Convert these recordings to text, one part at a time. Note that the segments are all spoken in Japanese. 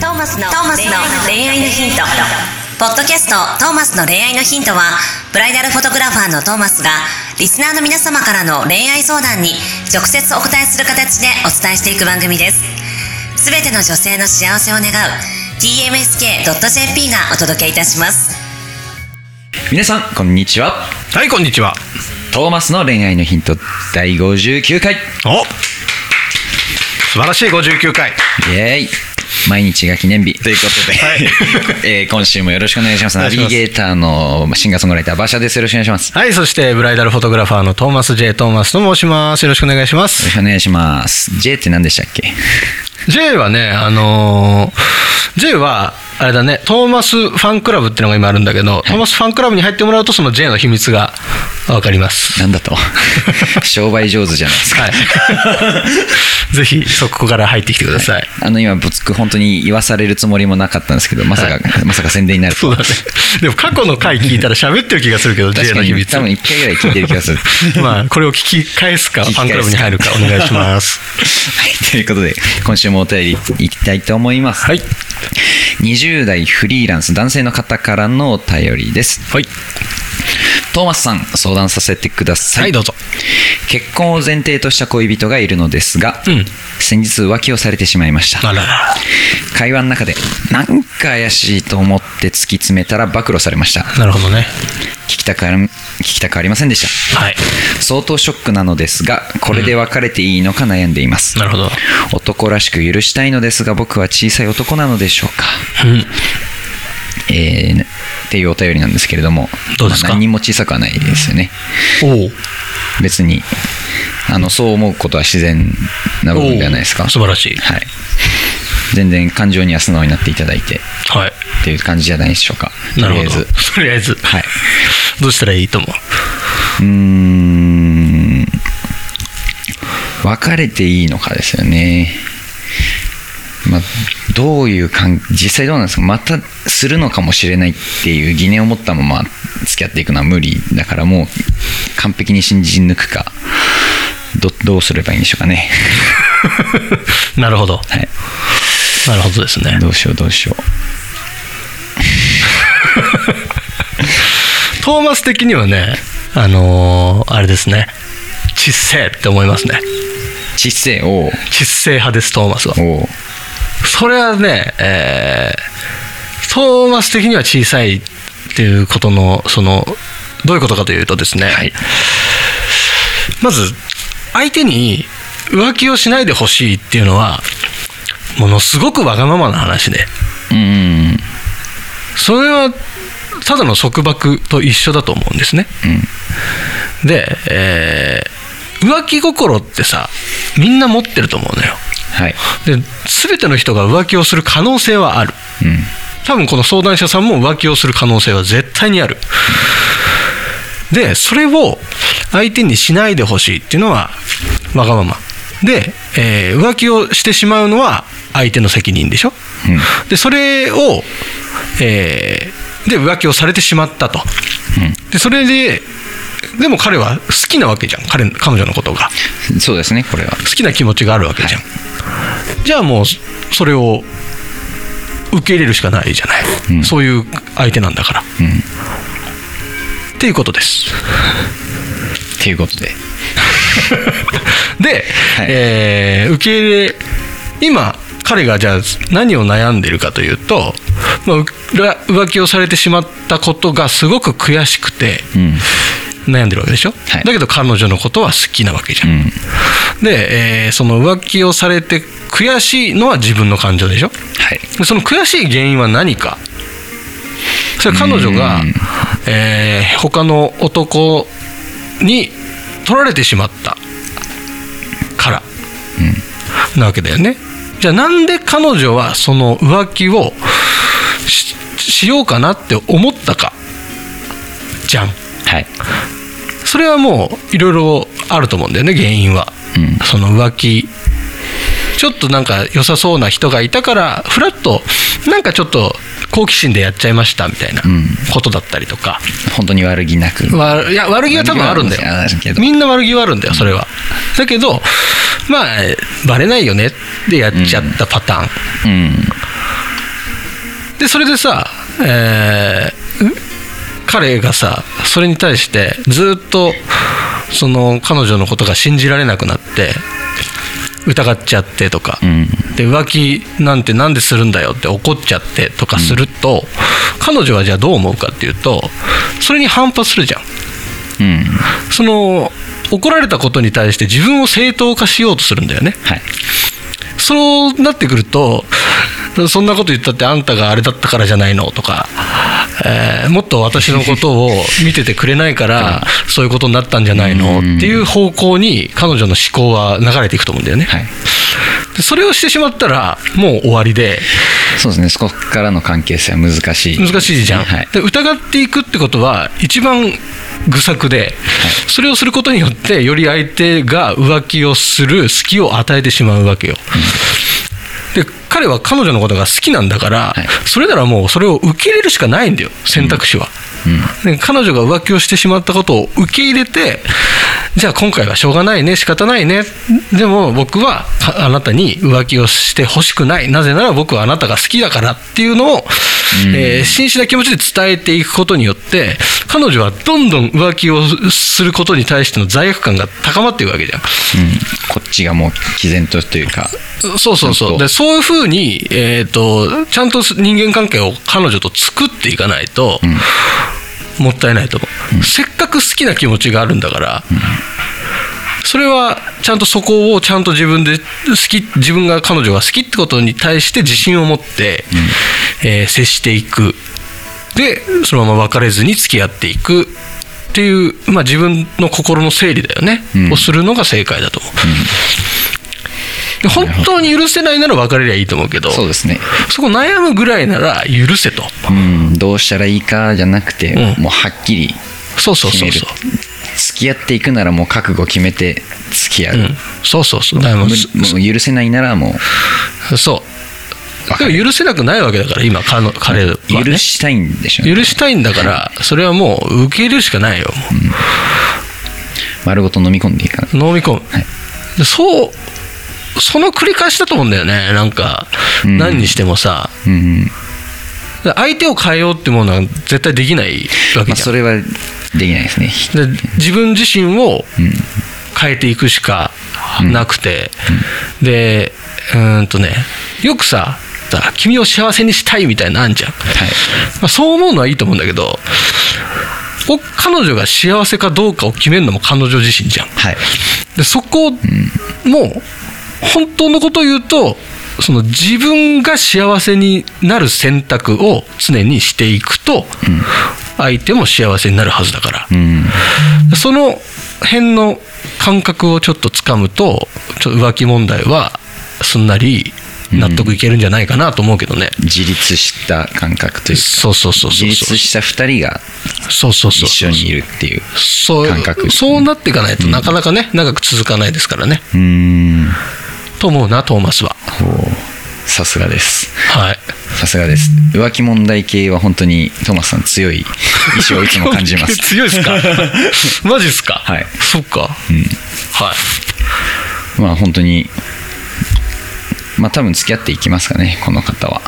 トーマスの恋愛のヒントポッドキャスト「トーマスの恋愛のヒントは」ブライダルフォトグラファーのトーマスがリスナーの皆様からの恋愛相談に直接お答えする形でお伝えしていく番組です。すべての女性の幸せを願う tmsk.jp がお届けいたします。皆さんこんにちは。はいこんにちは。トーマスの恋愛のヒント第59回。お素晴らしい59回。イエーイ毎日が記念日。ということで、はい。えー今週もよろしくお願いします。ナビゲーターのシンガーソングライター馬車です。よろしくお願いします。よはいそしてブライダルフォトグラファーのトーマス J トーマスと申します。よろしくお願いしまろす。しくお願いします J って何でしたっけ？J はねあのー J はあれだねトーマスファンクラブっていうのが今あるんだけど、トーマスファンクラブに入ってもらうとその J の秘密が分かります。なんだと。商売上手じゃないですか、はい。ぜひそこから入ってきてください、あの今僕本当に言わされるつもりもなかったんですけどまさか、まさか宣伝になるとそうだね。でも過去の回聞いたら喋ってる気がするけど J の秘密多分1回ぐらい聞いてる気がする。まあこれを聞き返すかファンクラブに入るかお願いします。はい、ということで、今週もお便りいきたいと思います。はい。20代フリーランス男性の方からのお便りです。はいトーマスさん、相談させてください。はいどうぞ結婚を前提とした恋人がいるのですが、うん先日浮気をされてしまいました。会話の中で、なんか怪しいと思って突き詰めたら暴露されました。なるほどね聞きたくあり聞きたくありませんでした。はい相当ショックなのですが、これで別れていいのか悩んでいます。なるほど男らしく許したいのですが僕は小さい男なのでしょうか、うんえーっていうお便りなんですけれどもどうですか？まあ何にも小さくはないですよね。おお別にあのそう思うことは自然な部分ではないですか？素晴らしい。はい。全然感情には素直になっていただいてはい。っていう感じじゃないでしょうか。とりあえず。とりあえず。はい。どうしたらいいと思う？うーん。別れていいのかですよね。まあ、どういう関実際どうなんですか？またするのかもしれないっていう疑念を持ったまま付き合っていくのは無理だからもう完璧に信じ抜くかどどうすればいいんでしょうかね。なるほど。はい。なるほどですね。どうしようどうしよ トーマス的にはねあのーあれですね。ちっせえって思いますね。う知性をちっせえ派ですトーマスは。をそれはね、えートーマス的には小さいっていうことのそのどういうことかというとですね、はい。まず相手に浮気をしないでほしいっていうのはものすごくわがままな話で。うん。うんそれはただの束縛と一緒だと思うんですね。で、えー浮気心ってさみんな持ってると思うのよはい。で全ての人が浮気をする可能性はある。うん。多分この相談者さんも浮気をする可能性は絶対にある。でそれを相手にしないでほしいっていうのはわがまま。で、えー浮気をしてしまうのは相手の責任でしょ。うん。でそれを、えーで浮気をされてしまったと。でそれででも彼は好きなわけじゃん。彼彼女のことが。うんそうですねこれは。好きな気持ちがあるわけじゃん、じゃあもうそれを受け入れるしかないじゃない、うん。そういう相手なんだから、うん。っていうことです。っていうことで。で、はい。えー受け入れ今彼がじゃあ何を悩んでるかというと、まあ、浮気をされてしまったことがすごく悔しくてうん悩んでるわけでしょ、はい。だけど彼女のことは好きなわけじゃん、うん。で、えーその浮気をされて悔しいのは自分の感情でしょ？はい。でその悔しい原因は何か？それは彼女がうん、えー他の男に取られてしまったからなわけだよね。じゃあなんで彼女はその浮気をししようかなって思ったかじゃん。はいそれはもういろいろあると思うんだよね原因は、うん。その浮気。ちょっとなんか良さそうな人がいたからふらっとなんかちょっと好奇心でやっちゃいましたみたいなうん。ことだったりとか、本当に悪気なく。わいや悪気は多分あるんだよ。ど。みんな悪気はあるんだよそれは、だけどまあバレないよねってやっちゃったパターン、うん。でそれでさ、えー彼がさそれに対してずっとその彼女のことが信じられなくなって疑っちゃってとか、うんで浮気なんてなんでするんだよって怒っちゃってとかすると、彼女はじゃあどう思うかっていうとそれに反発するじゃん。うんその怒られたことに対して自分を正当化しようとするんだよね。はいそうなってくるとそんなこと言ったってあんたがあれだったからじゃないのとか、えーもっと私のことを見ててくれないから そういうことになったんじゃないの？っていう方向に彼女の思考は流れていくと思うんだよね。はい。でそれをしてしまったらもう終わりで。そうですね。そこからの関係性は難しい。難しいじゃん、はい。で疑っていくってことは一番愚策で、それをすることによってより相手が浮気をする隙を与えてしまうわけよ、で彼は彼女のことが好きなんだから、はい。それならもうそれを受け入れるしかないんだよ選択肢は、で彼女が浮気をしてしまったことを受け入れてじゃあ今回はしょうがないね仕方ないね。でも僕はああなたに浮気をしてほしくない。なぜなら僕はあなたが好きだからっていうのを、えー真摯な気持ちで伝えていくことによって彼女はどんどん浮気をすることに対しての罪悪感が高まっていくわけじゃん。うん。こっちがもう毅然とというか。そうそうそう。で、そういうふうに、えっ、と、ちゃんと人間関係を彼女と作っていかないと、もったいないと思う、せっかく好きな気持ちがあるんだから、それはちゃんとそこをちゃんと自分で好き自分が彼女が好きってことに対して自信を持って、えー接していくでそのまま別れずに付き合っていく。っていう、まあ、自分の心の整理だよね、うん。をするのが正解だと。思う、で本当に許せないなら別れりゃいいと思うけどそうですね。そこ悩むぐらいなら許せと。うん。どうしたらいいかじゃなくて、うん。もうはっきりそうそうそうそう。付き合っていくならもう覚悟決めて付き合う、うん、そうそうそうだもう許せないならもそうでも許せなくないわけだから今彼の彼は、ね、う許したいんでしょうね。許したいんだからそれはもう受け入れるしかないよ。も丸ごと飲み込んでいいかな。う飲み込む、でそうその繰り返しだと思うんだよね。なんか、うん。何にしてもさ。うん、相手を変えようってものは絶対できないわけまあ、じゃん、それはできないですね。で自分自身を変えていくしかなくて、でうーんとねよくささ君を幸せにしたいみたいなのあんじゃん、はい。まあ、そう思うのはいいと思うんだけどお彼女が幸せかどうかを決めるのも彼女自身じゃん。はい。でそこも本当のことを言うとその自分が幸せになる選択を常にしていくと、相手も幸せになるはずだから、うん。その辺の感覚をちょっとつかむとちょっと浮気問題はすんなり納得いけるんじゃないかなと思うけどね、自立した感覚というか。そうそうそうそう自立した2人がそうそうそう一緒にいるっていうそう。感覚そうなっていかないとなかなかね長く続かないですからね。うーん。と思うなトーマスは。さすがです。はい。さすがです。浮気問題系は本当にトーマスさん強い意志をいつも感じます。強いですか？マジっすか？はい。そっか、うん。はい。まあ本当にまあ多分付き合っていきますかねこの方は。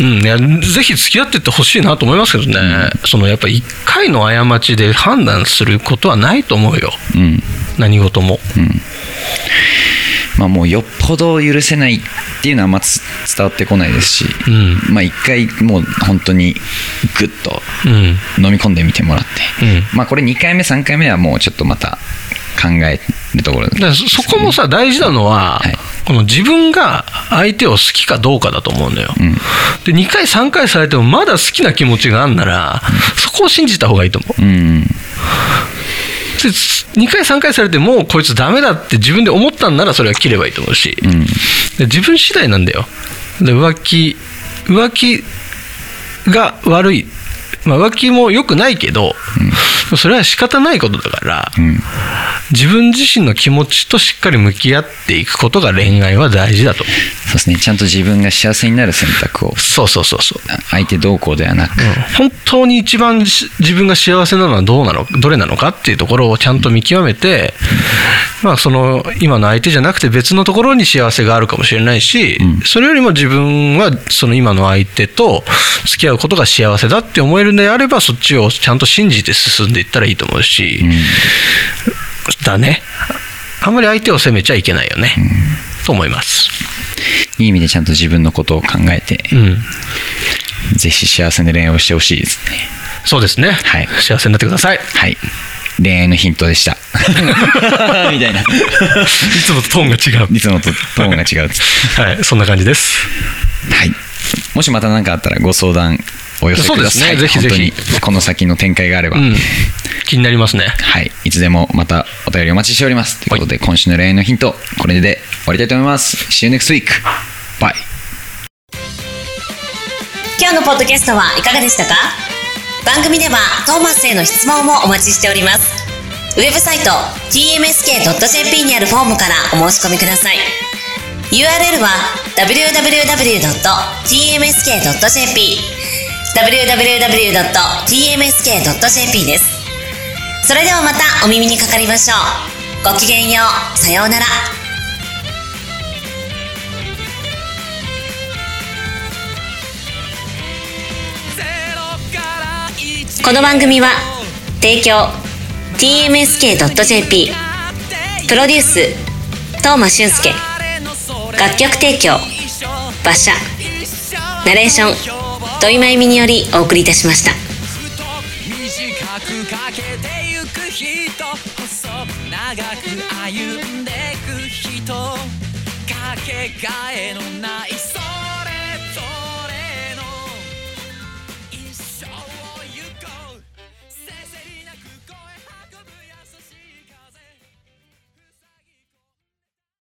うん、いやぜひ付き合ってってほしいなと思いますけどね、そのやっぱり1回の過ちで判断することはないと思うよ。うん。何事も。まあもうよっぽど許せないっていうのはあんまつ伝わってこないですし、うん。まあ一回もう本当にグッとうん。飲み込んでみてもらって、うん。まあこれ2回目3回目はもうちょっとまた考えるところだからそそこもさ大事なのは、はい。この自分が相手を好きかどうかだと思うんだよ、うん。で2回3回されてもまだ好きな気持ちがあんなら、そこを信じた方がいいと思う。うん。で2回3回されてもうこいつダメだって自分で思ったんならそれは切ればいいと思うし、うん。で自分次第なんだよ。で浮気浮気が悪い、まあ、浮気も良くないけど、それは仕方ないことだから、うん。自分自身の気持ちとしっかり向き合っていくことが恋愛は大事だとそうですね。ちゃんと自分が幸せになる選択を。そうそうそうそう。相手どうこうではなく、本当に一番し自分が幸せなのはどうなのどれなのかっていうところをちゃんと見極めて、まあ、その今の相手じゃなくて別のところに幸せがあるかもしれないし、それよりも自分はその今の相手と付き合うことが幸せだって思えるのであればそっちをちゃんと信じて進んでいったらいいと思うし、だね。あんまり相手を責めちゃいけないよね、と思います。いい意味でちゃんと自分のことを考えて、うん。ぜひ幸せな恋愛をしてほしいですね。そうですね、はい。幸せになってください。はい。恋愛のヒントでした。みたいな。いつもとトーンが違う。いつもとトーンが違うはい、そんな感じです。はい。もしまた何かあったらご相談お寄せください。そうですねぜひぜひこの先の展開があれば。うん、気になりますね。はい。いつでもまたお便りお待ちしております。ということで、今週の恋愛のヒント、これで終わりたいと思います。See you next week. Bye. 今日のポッドキャストはいかがでしたか？番組ではトーマスへの質問もお待ちしておりますウェブサイト tmsk.jp にあるフォームからお申し込みください URL は www.tmsk.jp www.tmsk.jp です。それではまたお耳にかかりましょう。ごきげんよう。さようなら。この番組は提供 tmsk.jp プロデュース東間俊介楽曲提供馬車ナレーション土井真由美によりお送りいたしました。短くかけてゆく人細長く歩んでく人かけがえのない空。